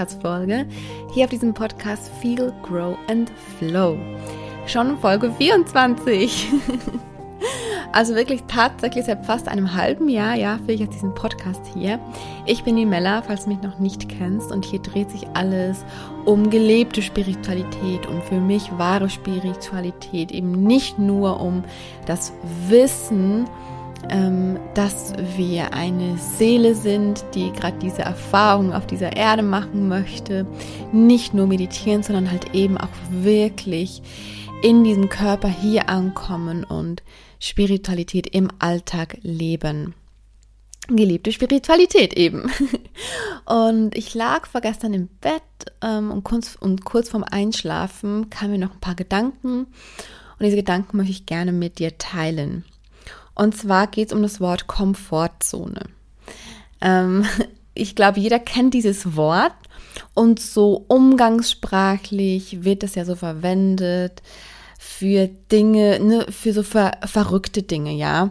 Podcast-Folge hier auf diesem Podcast Feel, Grow and Flow. Schon Folge 24. also wirklich tatsächlich seit fast einem halben Jahr, ja, führe ich jetzt diesen Podcast hier. Ich bin die Mella, falls du mich noch nicht kennst, und hier dreht sich alles um gelebte Spiritualität, um für mich wahre Spiritualität, eben nicht nur um das Wissen, dass wir eine Seele sind, die gerade diese Erfahrung auf dieser Erde machen möchte. Nicht nur meditieren, sondern halt eben auch wirklich in diesem Körper hier ankommen und Spiritualität im Alltag leben. Geliebte Spiritualität eben. Und ich lag vorgestern im Bett ähm, und, kurz, und kurz vorm Einschlafen kamen mir noch ein paar Gedanken. Und diese Gedanken möchte ich gerne mit dir teilen. Und zwar geht es um das Wort Komfortzone. Ähm, ich glaube, jeder kennt dieses Wort und so umgangssprachlich wird es ja so verwendet für Dinge, ne, für so ver verrückte Dinge, ja.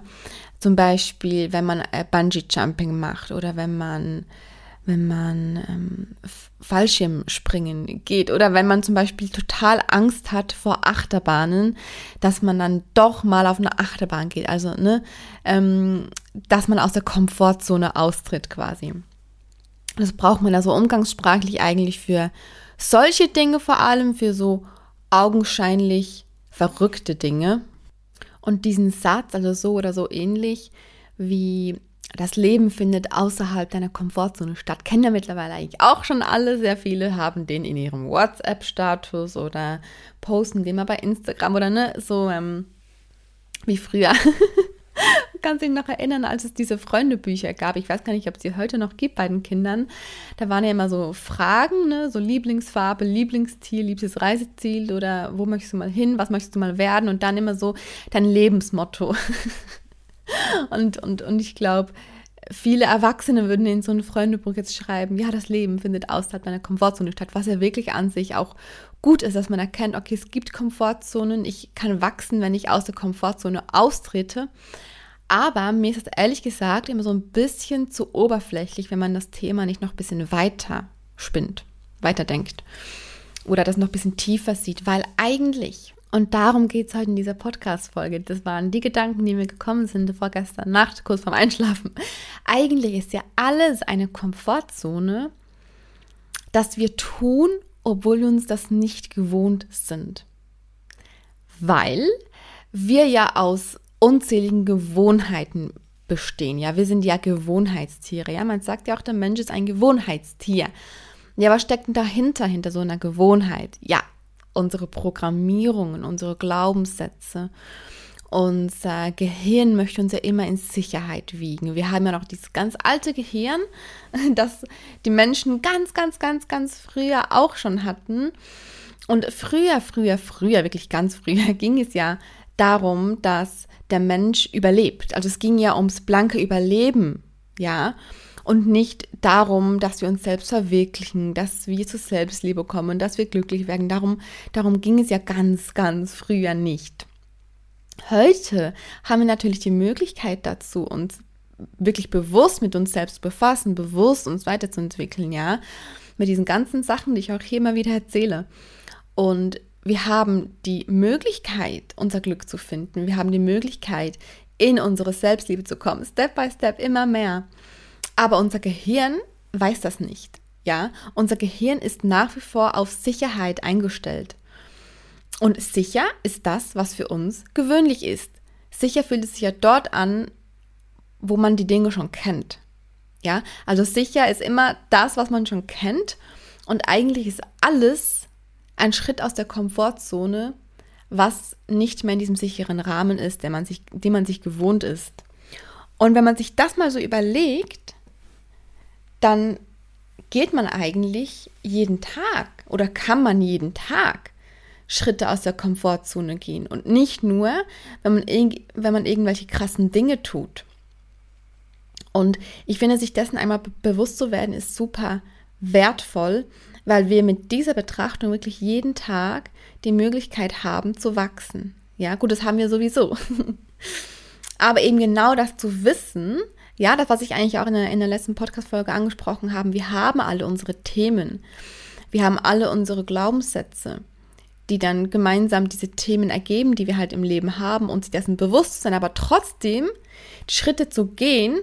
Zum Beispiel, wenn man äh, Bungee Jumping macht oder wenn man wenn man ähm, Fallschirmspringen geht oder wenn man zum Beispiel total Angst hat vor Achterbahnen, dass man dann doch mal auf eine Achterbahn geht. Also, ne, ähm, dass man aus der Komfortzone austritt quasi. Das braucht man also umgangssprachlich eigentlich für solche Dinge vor allem, für so augenscheinlich verrückte Dinge. Und diesen Satz, also so oder so ähnlich wie das Leben findet außerhalb deiner Komfortzone statt. Kennen ja mittlerweile eigentlich auch schon alle. Sehr viele haben den in ihrem WhatsApp-Status oder posten den mal bei Instagram oder ne, so ähm, wie früher. Kannst dich noch erinnern, als es diese Freundebücher gab. Ich weiß gar nicht, ob es sie heute noch gibt bei den Kindern. Da waren ja immer so Fragen, ne? so Lieblingsfarbe, Lieblingstier, liebstes Reiseziel oder wo möchtest du mal hin, was möchtest du mal werden und dann immer so dein Lebensmotto. Und, und, und ich glaube, viele Erwachsene würden in so ein Freundebuch jetzt schreiben, ja, das Leben findet außerhalb meiner Komfortzone statt, was ja wirklich an sich auch gut ist, dass man erkennt, okay, es gibt Komfortzonen, ich kann wachsen, wenn ich aus der Komfortzone austrete. Aber mir ist das ehrlich gesagt immer so ein bisschen zu oberflächlich, wenn man das Thema nicht noch ein bisschen weiter spinnt, weiterdenkt oder das noch ein bisschen tiefer sieht, weil eigentlich und darum geht es heute in dieser Podcast-Folge. Das waren die Gedanken, die mir gekommen sind vorgestern Nacht, kurz vorm Einschlafen. Eigentlich ist ja alles eine Komfortzone, dass wir tun, obwohl wir uns das nicht gewohnt sind. Weil wir ja aus unzähligen Gewohnheiten bestehen. Ja, wir sind ja Gewohnheitstiere. Ja, man sagt ja auch, der Mensch ist ein Gewohnheitstier. Ja, was steckt denn dahinter, hinter so einer Gewohnheit? Ja, unsere Programmierungen, unsere Glaubenssätze. Unser Gehirn möchte uns ja immer in Sicherheit wiegen. Wir haben ja noch dieses ganz alte Gehirn, das die Menschen ganz, ganz, ganz, ganz früher auch schon hatten. Und früher, früher, früher, wirklich ganz früher ging es ja darum, dass der Mensch überlebt. Also es ging ja ums blanke Überleben, ja und nicht darum, dass wir uns selbst verwirklichen, dass wir zur Selbstliebe kommen, dass wir glücklich werden. Darum, darum ging es ja ganz, ganz früher nicht. Heute haben wir natürlich die Möglichkeit dazu, uns wirklich bewusst mit uns selbst befassen, bewusst uns weiterzuentwickeln, ja, mit diesen ganzen Sachen, die ich auch hier immer wieder erzähle. Und wir haben die Möglichkeit, unser Glück zu finden. Wir haben die Möglichkeit, in unsere Selbstliebe zu kommen, Step by Step immer mehr. Aber unser Gehirn weiß das nicht. Ja, unser Gehirn ist nach wie vor auf Sicherheit eingestellt. Und sicher ist das, was für uns gewöhnlich ist. Sicher fühlt es sich ja dort an, wo man die Dinge schon kennt. Ja, also sicher ist immer das, was man schon kennt. Und eigentlich ist alles ein Schritt aus der Komfortzone, was nicht mehr in diesem sicheren Rahmen ist, den man sich, den man sich gewohnt ist. Und wenn man sich das mal so überlegt, dann geht man eigentlich jeden Tag oder kann man jeden Tag Schritte aus der Komfortzone gehen und nicht nur, wenn man, wenn man irgendwelche krassen Dinge tut. Und ich finde, sich dessen einmal bewusst zu werden, ist super wertvoll, weil wir mit dieser Betrachtung wirklich jeden Tag die Möglichkeit haben zu wachsen. Ja, gut, das haben wir sowieso. Aber eben genau das zu wissen, Ja, das, was ich eigentlich auch in der, in der letzten Podcast-Folge angesprochen habe, wir haben alle unsere Themen. Wir haben alle unsere Glaubenssätze, die dann gemeinsam diese Themen ergeben, die wir halt im Leben haben und sich dessen bewusst sein, aber trotzdem Schritte zu gehen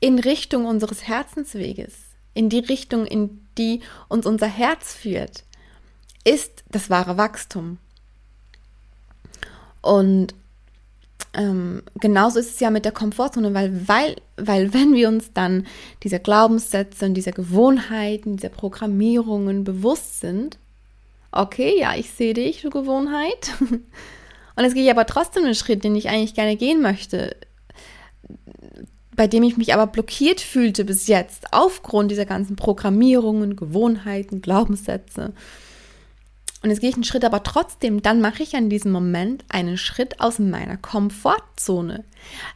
in Richtung unseres Herzensweges, in die Richtung, in die uns unser Herz führt, ist das wahre Wachstum. Und ähm, genauso ist es ja mit der Komfortzone, weil, weil, weil wenn wir uns dann dieser Glaubenssätze und dieser Gewohnheiten, dieser Programmierungen bewusst sind, okay, ja, ich sehe dich, du Gewohnheit, und jetzt gehe ich aber trotzdem einen Schritt, den ich eigentlich gerne gehen möchte, bei dem ich mich aber blockiert fühlte bis jetzt, aufgrund dieser ganzen Programmierungen, Gewohnheiten, Glaubenssätze, und jetzt gehe ich einen Schritt aber trotzdem, dann mache ich an diesem Moment einen Schritt aus meiner Komfortzone.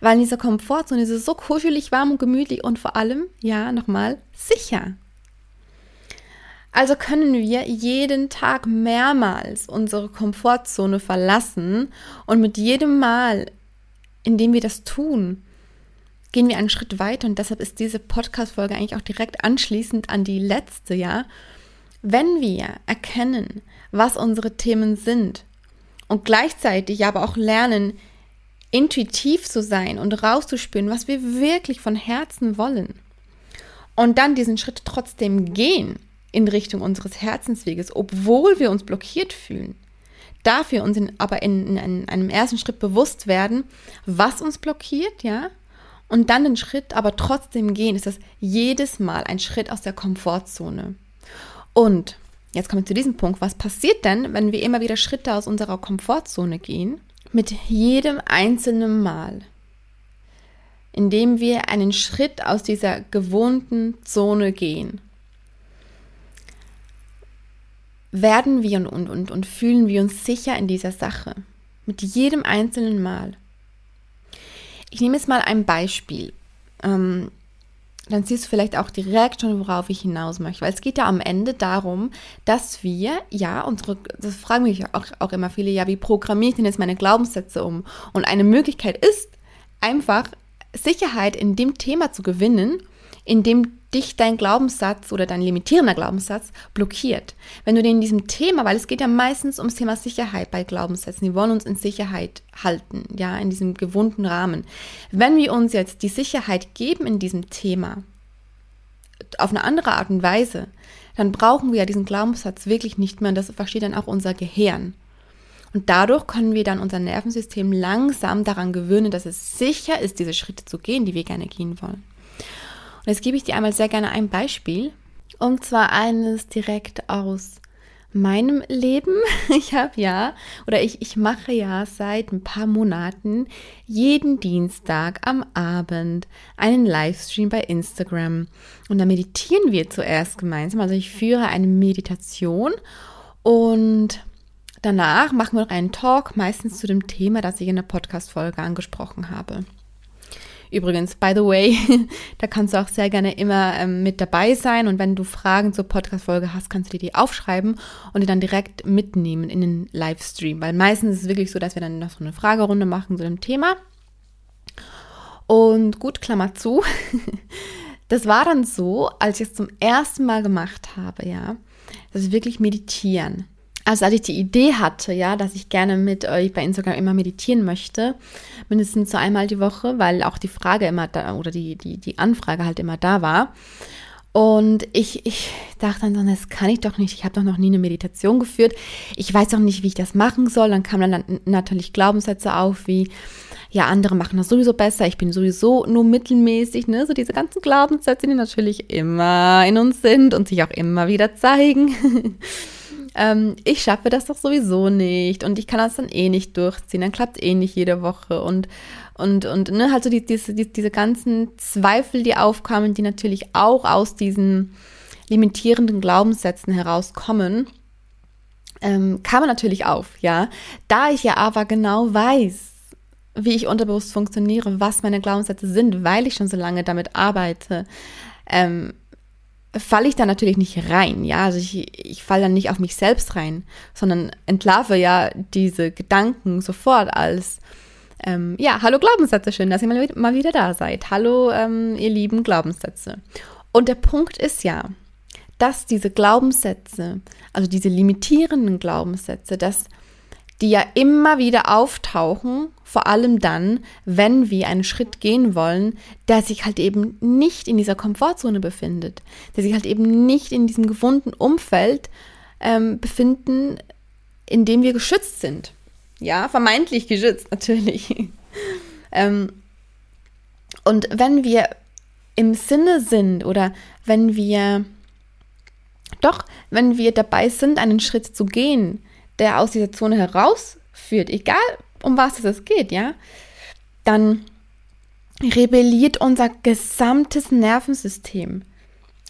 Weil in dieser Komfortzone ist es so kuschelig, warm und gemütlich und vor allem, ja, nochmal, sicher. Also können wir jeden Tag mehrmals unsere Komfortzone verlassen und mit jedem Mal, in dem wir das tun, gehen wir einen Schritt weiter und deshalb ist diese Podcast-Folge eigentlich auch direkt anschließend an die letzte, ja. Wenn wir erkennen, was unsere Themen sind und gleichzeitig aber auch lernen, intuitiv zu sein und rauszuspüren, was wir wirklich von Herzen wollen. Und dann diesen Schritt trotzdem gehen in Richtung unseres Herzensweges, obwohl wir uns blockiert fühlen. Dafür uns in, aber in, in einem ersten Schritt bewusst werden, was uns blockiert, ja, und dann den Schritt aber trotzdem gehen, ist das jedes Mal ein Schritt aus der Komfortzone. Und Jetzt kommen wir zu diesem Punkt. Was passiert denn, wenn wir immer wieder Schritte aus unserer Komfortzone gehen? Mit jedem einzelnen Mal, indem wir einen Schritt aus dieser gewohnten Zone gehen, werden wir und, und, und, und fühlen wir uns sicher in dieser Sache. Mit jedem einzelnen Mal. Ich nehme jetzt mal ein Beispiel. Ähm, dann siehst du vielleicht auch direkt schon, worauf ich hinaus möchte. Weil es geht ja am Ende darum, dass wir, ja, unsere, das fragen mich auch, auch immer viele, ja, wie programmiere ich denn jetzt meine Glaubenssätze um? Und eine Möglichkeit ist, einfach Sicherheit in dem Thema zu gewinnen, in dem dich dein Glaubenssatz oder dein limitierender Glaubenssatz blockiert. Wenn du den in diesem Thema, weil es geht ja meistens ums Thema Sicherheit bei Glaubenssätzen, die wollen uns in Sicherheit halten, ja, in diesem gewohnten Rahmen. Wenn wir uns jetzt die Sicherheit geben in diesem Thema, auf eine andere Art und Weise, dann brauchen wir ja diesen Glaubenssatz wirklich nicht mehr und das versteht dann auch unser Gehirn. Und dadurch können wir dann unser Nervensystem langsam daran gewöhnen, dass es sicher ist, diese Schritte zu gehen, die wir gerne gehen wollen. Und jetzt gebe ich dir einmal sehr gerne ein Beispiel. Und zwar eines direkt aus meinem Leben. Ich habe ja, oder ich, ich mache ja seit ein paar Monaten jeden Dienstag am Abend einen Livestream bei Instagram. Und da meditieren wir zuerst gemeinsam. Also ich führe eine Meditation und danach machen wir noch einen Talk, meistens zu dem Thema, das ich in der Podcast-Folge angesprochen habe. Übrigens, by the way, da kannst du auch sehr gerne immer ähm, mit dabei sein und wenn du Fragen zur Podcast-Folge hast, kannst du dir die aufschreiben und die dann direkt mitnehmen in den Livestream. Weil meistens ist es wirklich so, dass wir dann noch so eine Fragerunde machen zu dem Thema. Und gut, Klammer zu. Das war dann so, als ich es zum ersten Mal gemacht habe, ja, dass ich wirklich meditieren also als ich die Idee hatte, ja, dass ich gerne mit euch bei Instagram immer meditieren möchte, mindestens so einmal die Woche, weil auch die Frage immer da oder die, die, die Anfrage halt immer da war. Und ich, ich dachte dann so, das kann ich doch nicht. Ich habe doch noch nie eine Meditation geführt. Ich weiß doch nicht, wie ich das machen soll. Dann kamen dann natürlich Glaubenssätze auf, wie, ja, andere machen das sowieso besser. Ich bin sowieso nur mittelmäßig, ne? So diese ganzen Glaubenssätze, die natürlich immer in uns sind und sich auch immer wieder zeigen. ähm, ich schaffe das doch sowieso nicht und ich kann das dann eh nicht durchziehen, dann klappt eh nicht jede Woche und und, und ne, halt so die, diese, die, diese ganzen Zweifel, die aufkamen, die natürlich auch aus diesen limitierenden Glaubenssätzen herauskommen, ähm, kamen natürlich auf, ja. Da ich ja aber genau weiß, wie ich unterbewusst funktioniere, was meine Glaubenssätze sind, weil ich schon so lange damit arbeite, ähm, falle ich da natürlich nicht rein, ja, also ich, ich falle dann nicht auf mich selbst rein, sondern entlarve ja diese Gedanken sofort als Ähm, ja, hallo Glaubenssätze, schön, dass ihr mal, mal wieder da seid. Hallo, ähm, ihr lieben Glaubenssätze. Und der Punkt ist ja, dass diese Glaubenssätze, also diese limitierenden Glaubenssätze, dass die ja immer wieder auftauchen, vor allem dann, wenn wir einen Schritt gehen wollen, der sich halt eben nicht in dieser Komfortzone befindet, der sich halt eben nicht in diesem gewohnten Umfeld ähm, befinden, in dem wir geschützt sind. Ja, vermeintlich geschützt natürlich. ähm, und wenn wir im Sinne sind oder wenn wir doch, wenn wir dabei sind, einen Schritt zu gehen, der aus dieser Zone herausführt, egal um was es geht, ja, dann rebelliert unser gesamtes Nervensystem.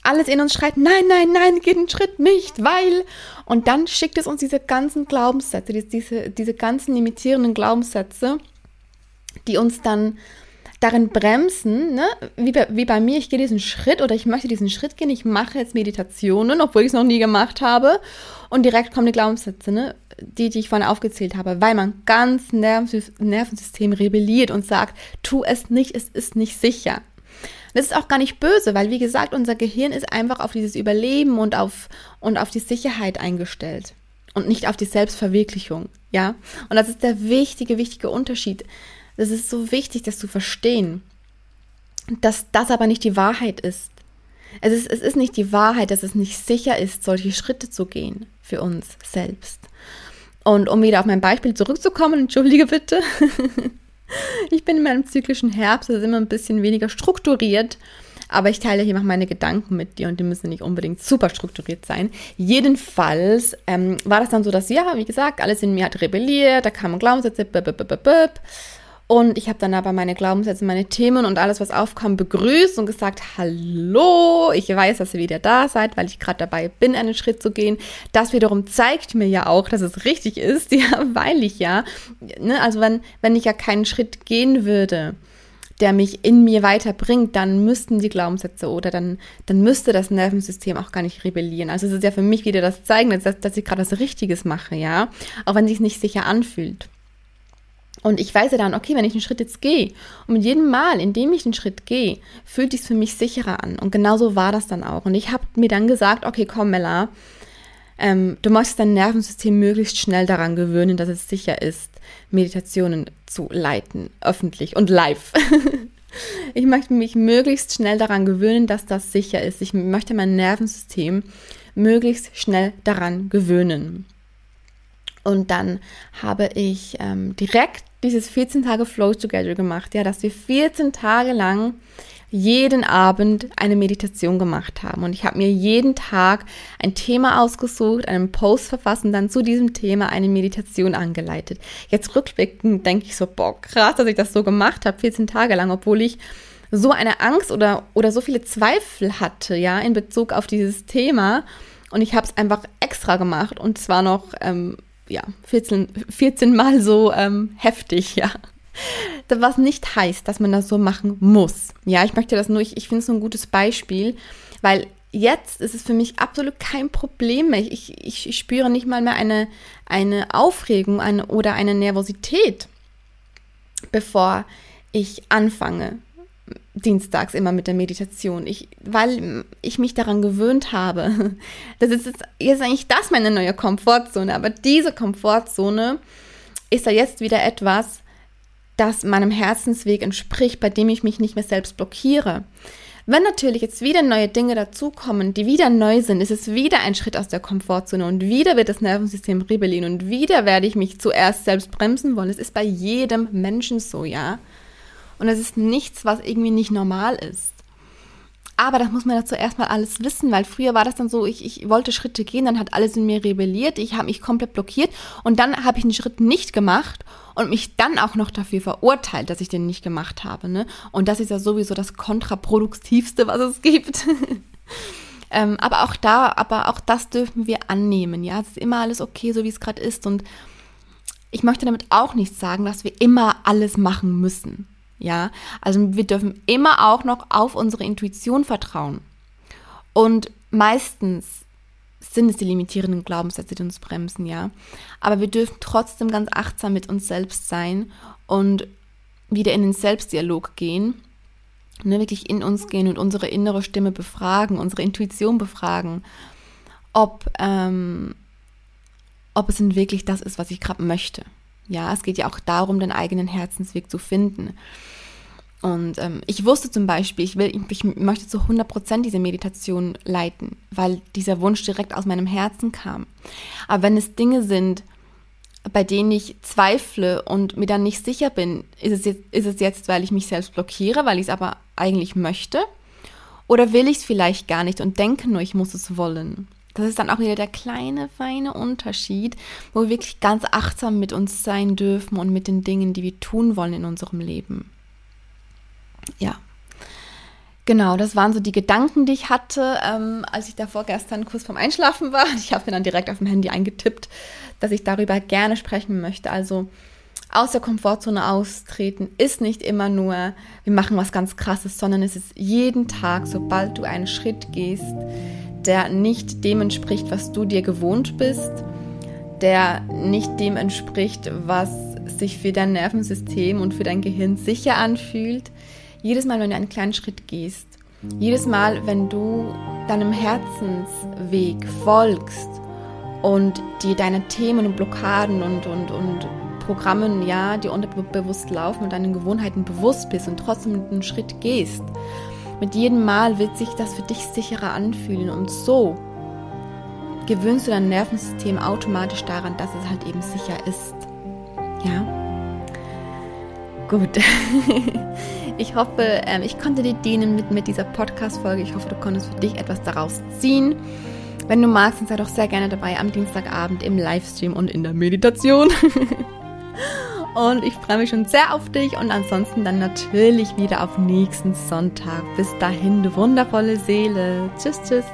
Alles in uns schreit, nein, nein, nein, geht einen Schritt nicht, weil. Und dann schickt es uns diese ganzen Glaubenssätze, diese, diese ganzen limitierenden Glaubenssätze, die uns dann darin bremsen, ne? wie, bei, wie bei mir, ich gehe diesen Schritt oder ich möchte diesen Schritt gehen, ich mache jetzt Meditationen, obwohl ich es noch nie gemacht habe. Und direkt kommen die Glaubenssätze, ne? die, die ich vorhin aufgezählt habe, weil man ganz Nervensystem rebelliert und sagt, tu es nicht, es ist nicht sicher. Das ist auch gar nicht böse, weil wie gesagt, unser Gehirn ist einfach auf dieses Überleben und auf, und auf die Sicherheit eingestellt und nicht auf die Selbstverwirklichung, ja? Und das ist der wichtige, wichtige Unterschied. Das ist so wichtig, das zu verstehen, dass das aber nicht die Wahrheit ist. Es ist, es ist nicht die Wahrheit, dass es nicht sicher ist, solche Schritte zu gehen für uns selbst. Und um wieder auf mein Beispiel zurückzukommen, entschuldige bitte. ich bin in meinem zyklischen Herbst, das ist immer ein bisschen weniger strukturiert. Aber ich teile hier mal meine Gedanken mit dir und die müssen nicht unbedingt super strukturiert sein. Jedenfalls ähm, war das dann so, dass, ja, wie gesagt, alles in mir hat rebelliert, da kamen Glaubenssätze, bip. Und ich habe dann aber meine Glaubenssätze, meine Themen und alles, was aufkam, begrüßt und gesagt, hallo, ich weiß, dass ihr wieder da seid, weil ich gerade dabei bin, einen Schritt zu gehen. Das wiederum zeigt mir ja auch, dass es richtig ist, ja, weil ich ja, ne, also wenn, wenn ich ja keinen Schritt gehen würde, der mich in mir weiterbringt, dann müssten die Glaubenssätze oder dann, dann müsste das Nervensystem auch gar nicht rebellieren. Also es ist ja für mich wieder das Zeigen, dass, dass ich gerade was Richtiges mache, ja, auch wenn es sich nicht sicher anfühlt. Und ich weiß ja dann, okay, wenn ich einen Schritt jetzt gehe und mit jedem Mal, in dem ich einen Schritt gehe, fühlt sich für mich sicherer an. Und genauso war das dann auch. Und ich habe mir dann gesagt, okay, komm, Mella, ähm, du möchtest dein Nervensystem möglichst schnell daran gewöhnen, dass es sicher ist, Meditationen zu leiten, öffentlich und live. ich möchte mich möglichst schnell daran gewöhnen, dass das sicher ist. Ich möchte mein Nervensystem möglichst schnell daran gewöhnen. Und dann habe ich ähm, direkt dieses 14 Tage Flow Together gemacht, ja, dass wir 14 Tage lang jeden Abend eine Meditation gemacht haben. Und ich habe mir jeden Tag ein Thema ausgesucht, einen Post verfasst und dann zu diesem Thema eine Meditation angeleitet. Jetzt rückblickend denke ich so, boah, krass, dass ich das so gemacht habe, 14 Tage lang, obwohl ich so eine Angst oder, oder so viele Zweifel hatte, ja, in Bezug auf dieses Thema. Und ich habe es einfach extra gemacht und zwar noch ähm, ja, 14, 14 Mal so ähm, heftig, ja. Was nicht heißt, dass man das so machen muss. Ja, ich möchte das nur, ich, ich finde es so ein gutes Beispiel, weil jetzt ist es für mich absolut kein Problem mehr. Ich, ich, ich spüre nicht mal mehr eine, eine Aufregung eine, oder eine Nervosität, bevor ich anfange dienstags immer mit der Meditation. Ich, weil ich mich daran gewöhnt habe. Das ist jetzt, jetzt eigentlich das meine neue Komfortzone. Aber diese Komfortzone ist ja jetzt wieder etwas, das meinem Herzensweg entspricht, bei dem ich mich nicht mehr selbst blockiere. Wenn natürlich jetzt wieder neue Dinge dazukommen, die wieder neu sind, ist es wieder ein Schritt aus der Komfortzone und wieder wird das Nervensystem rebellieren und wieder werde ich mich zuerst selbst bremsen wollen. Es ist bei jedem Menschen so, ja. Und es ist nichts, was irgendwie nicht normal ist. Aber das muss man dazu erstmal alles wissen, weil früher war das dann so, ich, ich wollte Schritte gehen, dann hat alles in mir rebelliert, ich habe mich komplett blockiert und dann habe ich einen Schritt nicht gemacht und mich dann auch noch dafür verurteilt, dass ich den nicht gemacht habe. Ne? Und das ist ja sowieso das kontraproduktivste, was es gibt. ähm, aber auch da, aber auch das dürfen wir annehmen. Ja, es ist immer alles okay, so wie es gerade ist. Und ich möchte damit auch nicht sagen, dass wir immer alles machen müssen. Ja, also wir dürfen immer auch noch auf unsere Intuition vertrauen. Und meistens sind es die limitierenden Glaubenssätze, die uns bremsen, ja. Aber wir dürfen trotzdem ganz achtsam mit uns selbst sein und wieder in den Selbstdialog gehen, ne, wirklich in uns gehen und unsere innere Stimme befragen, unsere Intuition befragen, ob, ähm, ob es denn wirklich das ist, was ich gerade möchte. Ja, es geht ja auch darum, den eigenen Herzensweg zu finden. Und ähm, ich wusste zum Beispiel, ich, will, ich möchte zu 100% diese Meditation leiten, weil dieser Wunsch direkt aus meinem Herzen kam. Aber wenn es Dinge sind, bei denen ich zweifle und mir dann nicht sicher bin, ist es jetzt, ist es jetzt weil ich mich selbst blockiere, weil ich es aber eigentlich möchte? Oder will ich es vielleicht gar nicht und denke nur, ich muss es wollen? Das ist dann auch wieder der kleine, feine Unterschied, wo wir wirklich ganz achtsam mit uns sein dürfen und mit den Dingen, die wir tun wollen in unserem Leben ja. Genau, das waren so die Gedanken, die ich hatte, ähm, als ich davor gestern kurz vorm Einschlafen war. Ich habe mir dann direkt auf dem Handy eingetippt, dass ich darüber gerne sprechen möchte. Also aus der Komfortzone austreten ist nicht immer nur, wir machen was ganz Krasses, sondern es ist jeden Tag, sobald du einen Schritt gehst, der nicht dem entspricht, was du dir gewohnt bist, der nicht dem entspricht, was sich für dein Nervensystem und für dein Gehirn sicher anfühlt, jedes Mal, wenn du einen kleinen Schritt gehst, jedes Mal, wenn du deinem Herzensweg folgst und dir deine Themen und Blockaden und, und, und Programmen, ja, die unterbewusst laufen und deinen Gewohnheiten bewusst bist und trotzdem einen Schritt gehst, mit jedem Mal wird sich das für dich sicherer anfühlen und so gewöhnst du dein Nervensystem automatisch daran, dass es halt eben sicher ist. Ja? Gut. Ich hoffe, ähm, ich konnte dir dienen mit, mit dieser Podcast-Folge. Ich hoffe, du konntest für dich etwas daraus ziehen. Wenn du magst, dann sei doch sehr gerne dabei am Dienstagabend im Livestream und in der Meditation. und ich freue mich schon sehr auf dich und ansonsten dann natürlich wieder auf nächsten Sonntag. Bis dahin, du wundervolle Seele. Tschüss, tschüss.